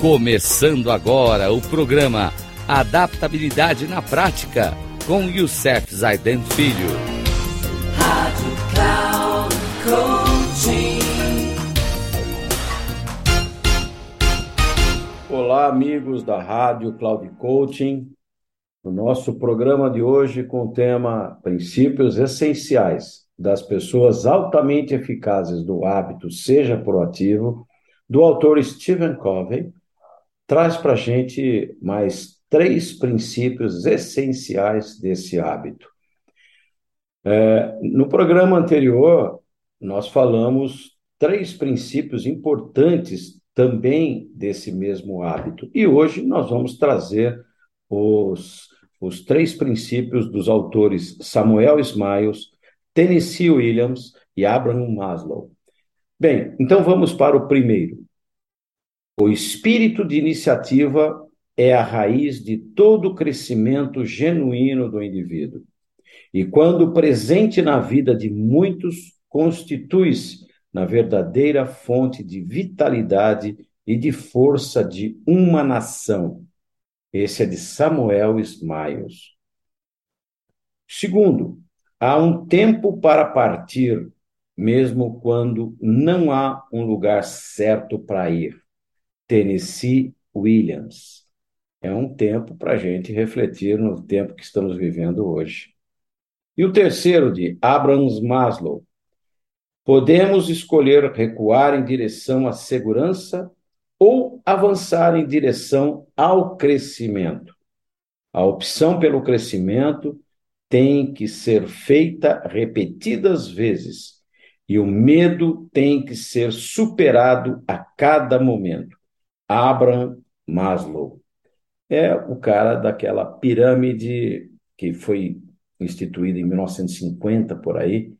Começando agora o programa Adaptabilidade na Prática com Youssef Zaiden Filho. Rádio Cloud Coaching. Olá, amigos da Rádio Cloud Coaching. O nosso programa de hoje com o tema Princípios Essenciais das Pessoas Altamente Eficazes do Hábito Seja Proativo, do autor Stephen Covey, traz para a gente mais três princípios essenciais desse hábito. É, no programa anterior, nós falamos três princípios importantes também desse mesmo hábito. E hoje nós vamos trazer os, os três princípios dos autores Samuel Smiles, Tennessee Williams e Abraham Maslow. Bem, então vamos para o primeiro. O espírito de iniciativa é a raiz de todo crescimento genuíno do indivíduo. E quando presente na vida de muitos, constitui-se na verdadeira fonte de vitalidade e de força de uma nação. Esse é de Samuel Smiles. Segundo, há um tempo para partir, mesmo quando não há um lugar certo para ir. Tennessee Williams. É um tempo para a gente refletir no tempo que estamos vivendo hoje. E o terceiro, de Abraham Maslow. Podemos escolher recuar em direção à segurança ou avançar em direção ao crescimento. A opção pelo crescimento tem que ser feita repetidas vezes e o medo tem que ser superado a cada momento. Abraham Maslow. É o cara daquela pirâmide que foi instituída em 1950 por aí.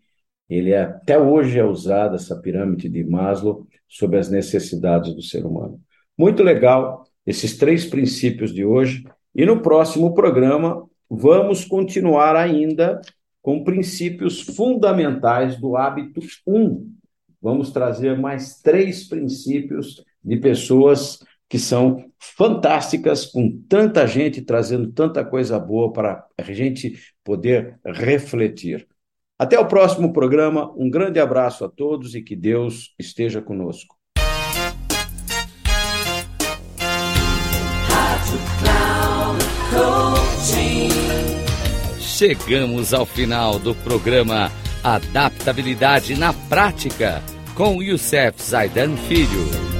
Ele é, até hoje é usada essa pirâmide de Maslow sobre as necessidades do ser humano. Muito legal esses três princípios de hoje. E no próximo programa vamos continuar ainda com princípios fundamentais do hábito 1. Vamos trazer mais três princípios de pessoas que são fantásticas, com tanta gente trazendo tanta coisa boa para a gente poder refletir. Até o próximo programa, um grande abraço a todos e que Deus esteja conosco. Chegamos ao final do programa Adaptabilidade na Prática com Youssef Zaidan Filho.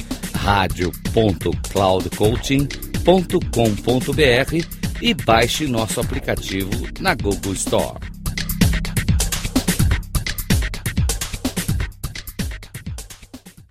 radio.cloudcoaching.com.br e baixe nosso aplicativo na Google Store.